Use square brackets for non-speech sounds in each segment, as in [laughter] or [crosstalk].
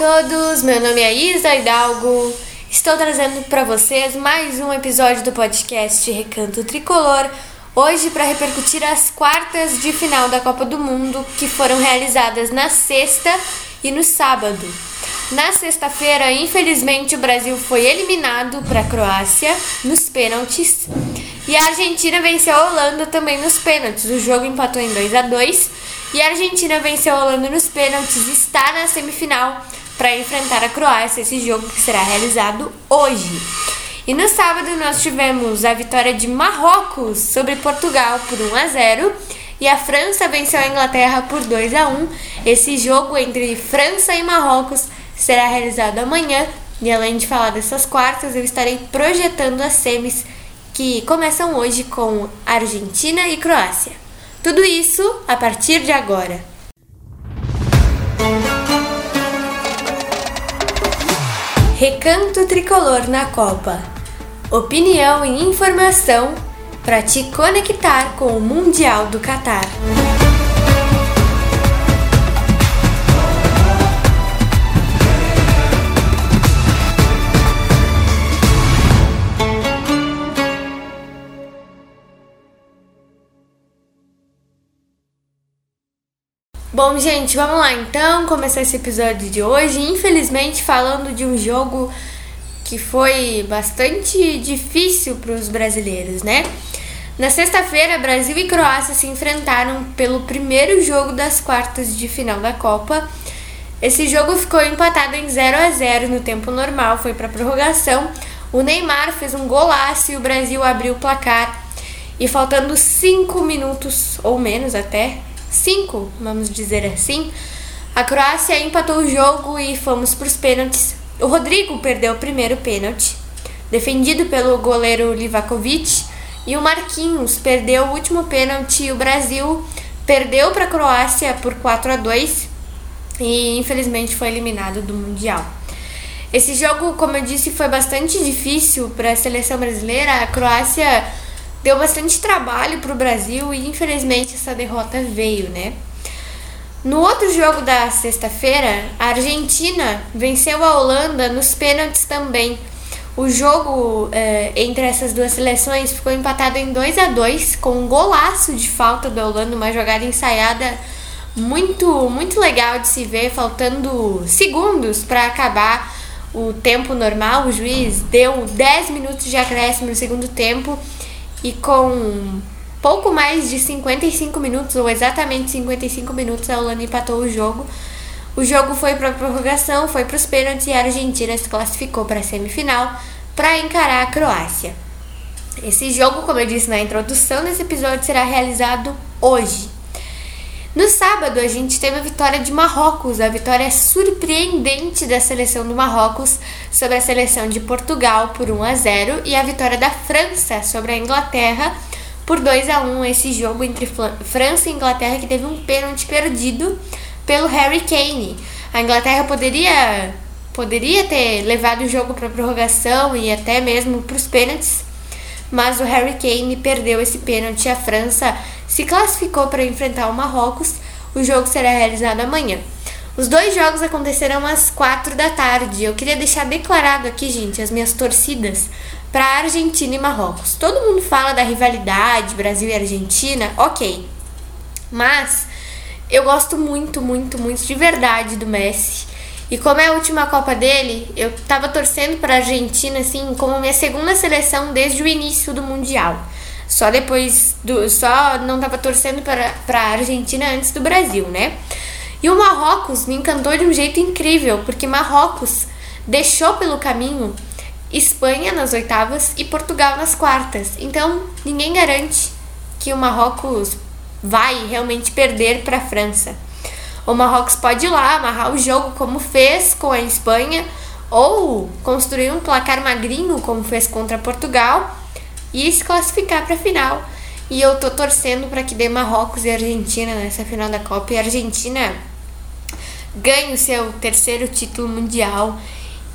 todos, meu nome é Isa Hidalgo. Estou trazendo para vocês mais um episódio do podcast Recanto Tricolor. Hoje para repercutir as quartas de final da Copa do Mundo que foram realizadas na sexta e no sábado. Na sexta-feira, infelizmente, o Brasil foi eliminado para a Croácia nos pênaltis e a Argentina venceu a Holanda também nos pênaltis. O jogo empatou em 2 a 2 e a Argentina venceu a Holanda nos pênaltis e está na semifinal para enfrentar a Croácia, esse jogo que será realizado hoje. E no sábado nós tivemos a vitória de Marrocos sobre Portugal por 1 a 0 e a França venceu a Inglaterra por 2 a 1. Esse jogo entre França e Marrocos será realizado amanhã. E além de falar dessas quartas, eu estarei projetando as semis que começam hoje com Argentina e Croácia. Tudo isso a partir de agora. Recanto Tricolor na Copa. Opinião e informação para te conectar com o Mundial do Catar. Bom, gente, vamos lá então começar esse episódio de hoje. Infelizmente, falando de um jogo que foi bastante difícil para os brasileiros, né? Na sexta-feira, Brasil e Croácia se enfrentaram pelo primeiro jogo das quartas de final da Copa. Esse jogo ficou empatado em 0 a 0 no tempo normal, foi para prorrogação. O Neymar fez um golaço e o Brasil abriu o placar. E faltando 5 minutos ou menos até, 5, vamos dizer assim, a Croácia empatou o jogo e fomos para os pênaltis. O Rodrigo perdeu o primeiro pênalti, defendido pelo goleiro Livakovic, e o Marquinhos perdeu o último pênalti o Brasil perdeu para a Croácia por 4 a 2 e infelizmente foi eliminado do Mundial. Esse jogo, como eu disse, foi bastante difícil para a seleção brasileira. A Croácia deu bastante trabalho para o Brasil e infelizmente essa derrota veio, né? No outro jogo da sexta-feira, a Argentina venceu a Holanda nos pênaltis também. O jogo eh, entre essas duas seleções ficou empatado em 2 a 2 com um golaço de falta da Holanda, uma jogada ensaiada muito muito legal de se ver, faltando segundos para acabar o tempo normal. O juiz deu 10 minutos de acréscimo no segundo tempo e com pouco mais de 55 minutos, ou exatamente 55 minutos, a Holanda empatou o jogo. O jogo foi para a prorrogação, foi para os pênaltis e a Argentina se classificou para a semifinal para encarar a Croácia. Esse jogo, como eu disse na introdução desse episódio, será realizado hoje. No sábado, a gente teve a vitória de Marrocos, a vitória surpreendente da seleção do Marrocos sobre a seleção de Portugal por 1 a 0 e a vitória da França sobre a Inglaterra por 2 a 1 esse jogo entre França e Inglaterra que teve um pênalti perdido pelo Harry Kane. A Inglaterra poderia poderia ter levado o jogo para prorrogação e até mesmo para os pênaltis, mas o Harry Kane perdeu esse pênalti. A França se classificou para enfrentar o Marrocos. O jogo será realizado amanhã. Os dois jogos acontecerão às quatro da tarde. Eu queria deixar declarado aqui, gente, as minhas torcidas para Argentina e Marrocos. Todo mundo fala da rivalidade Brasil e Argentina, ok. Mas eu gosto muito, muito, muito de verdade do Messi. E como é a última Copa dele, eu tava torcendo para Argentina assim como minha segunda seleção desde o início do mundial. Só depois do só não tava torcendo para a Argentina antes do Brasil, né? E o Marrocos me encantou de um jeito incrível, porque Marrocos deixou pelo caminho Espanha nas oitavas e Portugal nas quartas. Então, ninguém garante que o Marrocos vai realmente perder para a França. O Marrocos pode ir lá amarrar o jogo como fez com a Espanha ou construir um placar magrinho como fez contra Portugal e se classificar para a final. E eu tô torcendo para que dê Marrocos e Argentina nessa final da Copa e a Argentina ganhe o seu terceiro título mundial.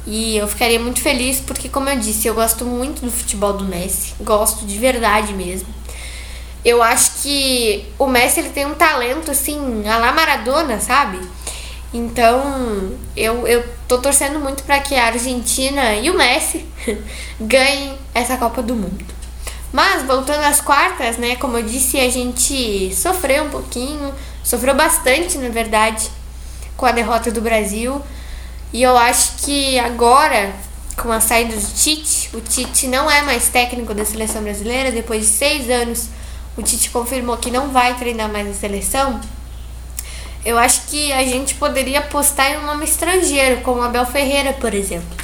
E eu ficaria muito feliz porque, como eu disse, eu gosto muito do futebol do Messi. Gosto de verdade mesmo. Eu acho que o Messi ele tem um talento assim, a la Maradona, sabe? Então, eu, eu tô torcendo muito para que a Argentina e o Messi [laughs] ganhem essa Copa do Mundo. Mas, voltando às quartas, né? Como eu disse, a gente sofreu um pouquinho, sofreu bastante, na verdade, com a derrota do Brasil. E eu acho que agora, com a saída do Tite, o Tite não é mais técnico da seleção brasileira. Depois de seis anos, o Tite confirmou que não vai treinar mais a seleção. Eu acho que a gente poderia apostar em um nome estrangeiro, como Abel Ferreira, por exemplo.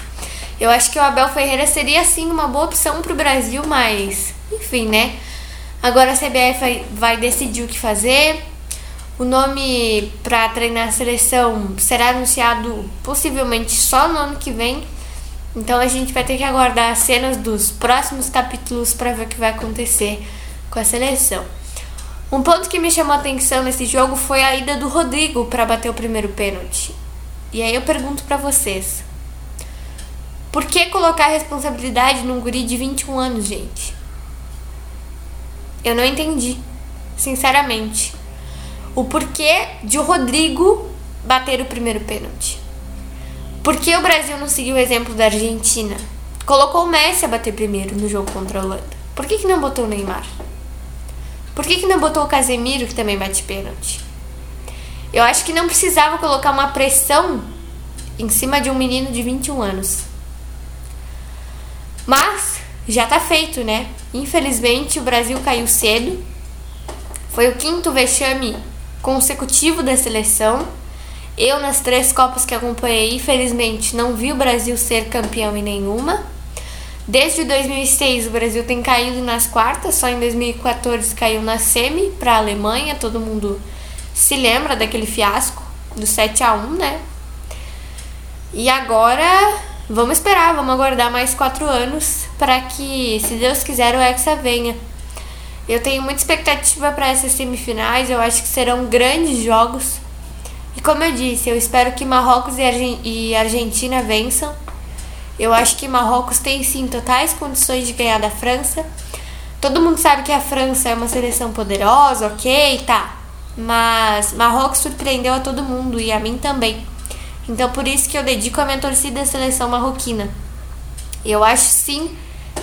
Eu acho que o Abel Ferreira seria sim uma boa opção para o Brasil, mas enfim, né? Agora a CBF vai decidir o que fazer. O nome para treinar a seleção será anunciado possivelmente só no ano que vem. Então a gente vai ter que aguardar as cenas dos próximos capítulos para ver o que vai acontecer com a seleção. Um ponto que me chamou a atenção nesse jogo foi a ida do Rodrigo para bater o primeiro pênalti. E aí eu pergunto para vocês: por que colocar a responsabilidade num guri de 21 anos, gente? Eu não entendi, sinceramente, o porquê de o Rodrigo bater o primeiro pênalti. Por que o Brasil não seguiu o exemplo da Argentina? Colocou o Messi a bater primeiro no jogo contra a Holanda. Por que, que não botou o Neymar? Por que, que não botou o Casemiro, que também bate pênalti? Eu acho que não precisava colocar uma pressão em cima de um menino de 21 anos. Mas já tá feito, né? Infelizmente o Brasil caiu cedo. Foi o quinto vexame consecutivo da seleção. Eu, nas três Copas que acompanhei, infelizmente não vi o Brasil ser campeão em nenhuma. Desde 2006 o Brasil tem caído nas quartas, só em 2014 caiu na semi para a Alemanha, todo mundo se lembra daquele fiasco do 7 a 1, né? E agora vamos esperar, vamos aguardar mais quatro anos para que, se Deus quiser, o Hexa venha. Eu tenho muita expectativa para essas semifinais, eu acho que serão grandes jogos. E como eu disse, eu espero que Marrocos e Argentina vençam eu acho que Marrocos tem sim totais condições de ganhar da França. Todo mundo sabe que a França é uma seleção poderosa, ok, tá. Mas Marrocos surpreendeu a todo mundo e a mim também. Então por isso que eu dedico a minha torcida à seleção marroquina. Eu acho sim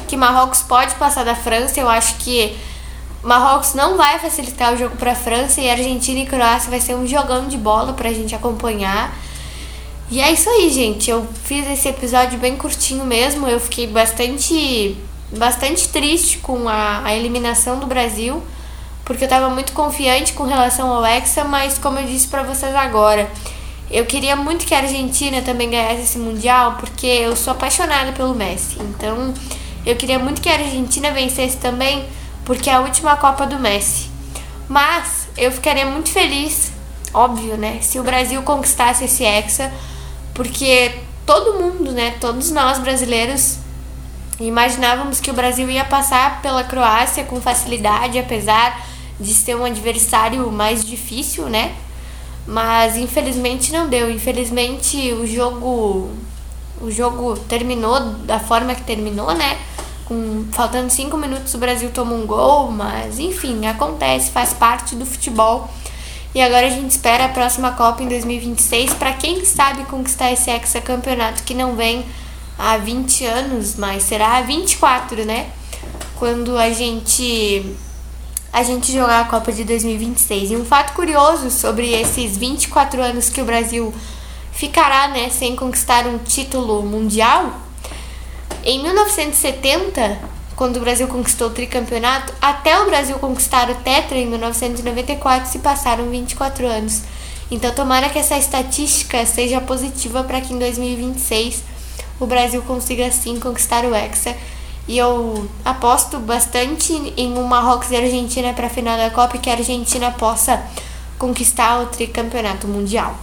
que Marrocos pode passar da França. Eu acho que Marrocos não vai facilitar o jogo para a França e Argentina e Croácia vai ser um jogão de bola para a gente acompanhar. E é isso aí, gente. Eu fiz esse episódio bem curtinho mesmo. Eu fiquei bastante, bastante triste com a, a eliminação do Brasil, porque eu tava muito confiante com relação ao Hexa, mas como eu disse para vocês agora, eu queria muito que a Argentina também ganhasse esse Mundial, porque eu sou apaixonada pelo Messi. Então, eu queria muito que a Argentina vencesse também, porque é a última Copa do Messi. Mas eu ficaria muito feliz, óbvio, né, se o Brasil conquistasse esse Hexa porque todo mundo, né, todos nós brasileiros imaginávamos que o Brasil ia passar pela Croácia com facilidade, apesar de ser um adversário mais difícil, né? Mas infelizmente não deu. Infelizmente o jogo o jogo terminou da forma que terminou, né? Com, faltando cinco minutos o Brasil tomou um gol, mas enfim, acontece, faz parte do futebol. E agora a gente espera a próxima Copa em 2026 para quem sabe conquistar esse hexacampeonato que não vem há 20 anos, mas será há 24, né? Quando a gente a gente jogar a Copa de 2026. E um fato curioso sobre esses 24 anos que o Brasil ficará, né, sem conquistar um título mundial, em 1970 quando o Brasil conquistou o tricampeonato, até o Brasil conquistar o Tetra em 1994 se passaram 24 anos. Então, tomara que essa estatística seja positiva para que em 2026 o Brasil consiga sim conquistar o Hexa. E eu aposto bastante em um Marrocos e Argentina para a final da Copa e que a Argentina possa conquistar o tricampeonato mundial.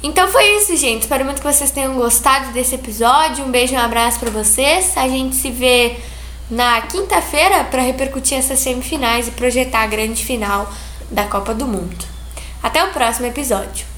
Então foi isso, gente. Espero muito que vocês tenham gostado desse episódio. Um beijo e um abraço para vocês. A gente se vê na quinta-feira para repercutir essas semifinais e projetar a grande final da Copa do Mundo. Até o próximo episódio.